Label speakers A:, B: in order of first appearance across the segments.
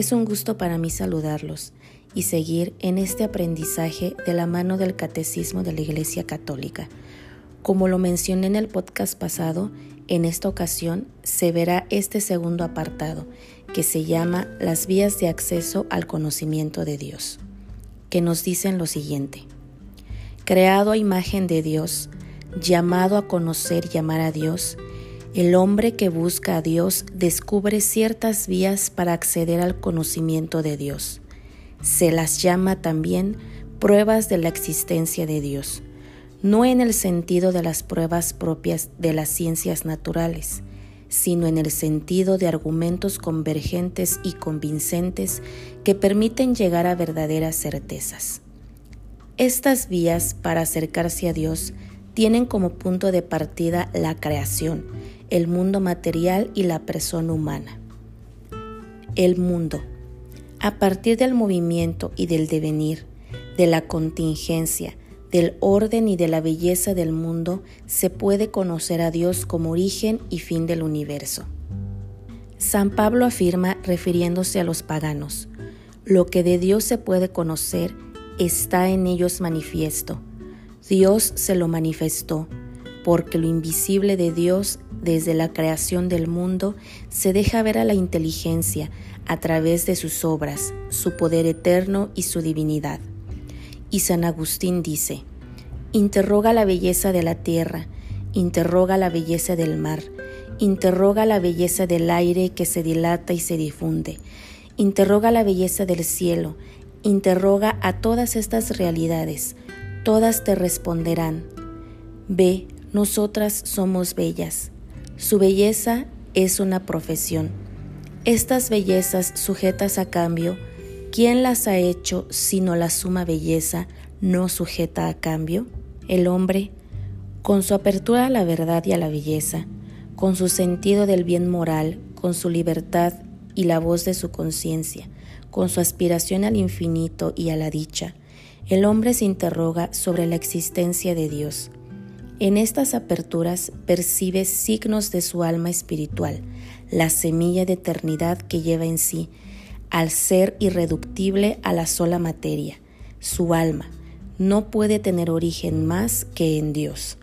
A: Es un gusto para mí saludarlos y seguir en este aprendizaje de la mano del Catecismo de la Iglesia Católica. Como lo mencioné en el podcast pasado, en esta ocasión se verá este segundo apartado que se llama Las vías de acceso al conocimiento de Dios, que nos dicen lo siguiente. Creado a imagen de Dios, llamado a conocer y amar a Dios, el hombre que busca a Dios descubre ciertas vías para acceder al conocimiento de Dios. Se las llama también pruebas de la existencia de Dios, no en el sentido de las pruebas propias de las ciencias naturales, sino en el sentido de argumentos convergentes y convincentes que permiten llegar a verdaderas certezas. Estas vías para acercarse a Dios tienen como punto de partida la creación, el mundo material y la persona humana. El mundo. A partir del movimiento y del devenir, de la contingencia, del orden y de la belleza del mundo, se puede conocer a Dios como origen y fin del universo. San Pablo afirma, refiriéndose a los paganos, lo que de Dios se puede conocer está en ellos manifiesto. Dios se lo manifestó, porque lo invisible de Dios desde la creación del mundo, se deja ver a la inteligencia a través de sus obras, su poder eterno y su divinidad. Y San Agustín dice, interroga la belleza de la tierra, interroga la belleza del mar, interroga la belleza del aire que se dilata y se difunde, interroga la belleza del cielo, interroga a todas estas realidades, todas te responderán, ve, nosotras somos bellas, su belleza es una profesión. Estas bellezas sujetas a cambio, ¿quién las ha hecho sino la suma belleza no sujeta a cambio? El hombre, con su apertura a la verdad y a la belleza, con su sentido del bien moral, con su libertad y la voz de su conciencia, con su aspiración al infinito y a la dicha, el hombre se interroga sobre la existencia de Dios en estas aperturas percibe signos de su alma espiritual, la semilla de eternidad que lleva en sí, al ser irreductible a la sola materia. Su alma no puede tener origen más que en Dios.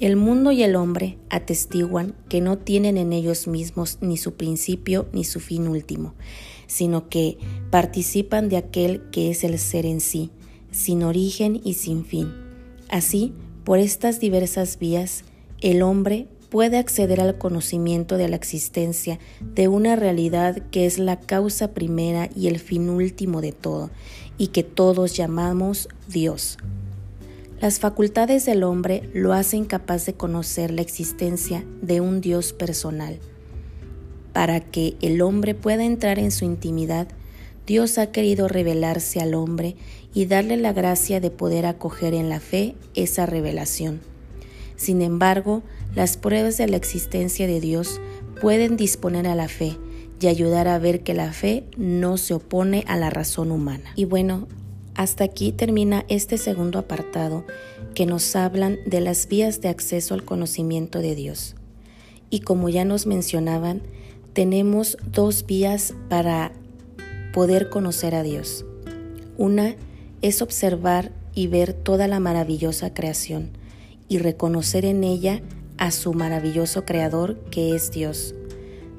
A: El mundo y el hombre atestiguan que no tienen en ellos mismos ni su principio ni su fin último, sino que participan de aquel que es el ser en sí, sin origen y sin fin. Así, por estas diversas vías, el hombre puede acceder al conocimiento de la existencia de una realidad que es la causa primera y el fin último de todo, y que todos llamamos Dios. Las facultades del hombre lo hacen capaz de conocer la existencia de un Dios personal. Para que el hombre pueda entrar en su intimidad, Dios ha querido revelarse al hombre y darle la gracia de poder acoger en la fe esa revelación. Sin embargo, las pruebas de la existencia de Dios pueden disponer a la fe y ayudar a ver que la fe no se opone a la razón humana. Y bueno, hasta aquí termina este segundo apartado que nos hablan de las vías de acceso al conocimiento de Dios. Y como ya nos mencionaban, tenemos dos vías para poder conocer a Dios. Una es observar y ver toda la maravillosa creación y reconocer en ella a su maravilloso creador que es Dios.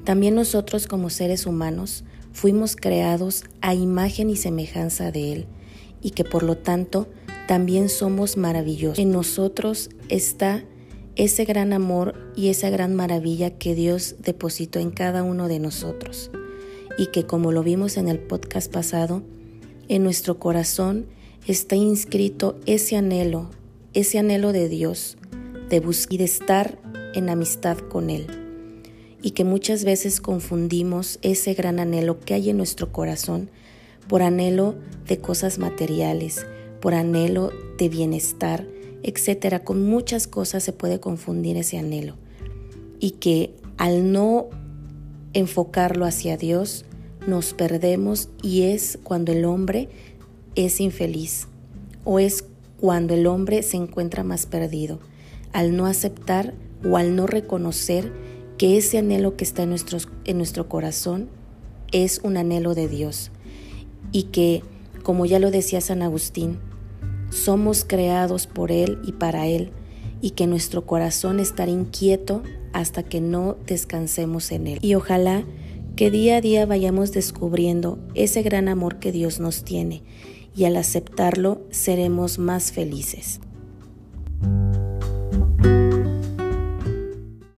A: También nosotros como seres humanos fuimos creados a imagen y semejanza de Él y que por lo tanto también somos maravillosos. En nosotros está ese gran amor y esa gran maravilla que Dios depositó en cada uno de nosotros y que como lo vimos en el podcast pasado, en nuestro corazón está inscrito ese anhelo, ese anhelo de Dios, de buscar y de estar en amistad con Él. Y que muchas veces confundimos ese gran anhelo que hay en nuestro corazón por anhelo de cosas materiales, por anhelo de bienestar, etcétera. Con muchas cosas se puede confundir ese anhelo. Y que al no enfocarlo hacia Dios, nos perdemos y es cuando el hombre es infeliz o es cuando el hombre se encuentra más perdido, al no aceptar o al no reconocer que ese anhelo que está en, en nuestro corazón es un anhelo de Dios. Y que, como ya lo decía San Agustín, somos creados por Él y para Él y que nuestro corazón estará inquieto hasta que no descansemos en Él. Y ojalá que día a día vayamos descubriendo ese gran amor que Dios nos tiene y al aceptarlo seremos más felices.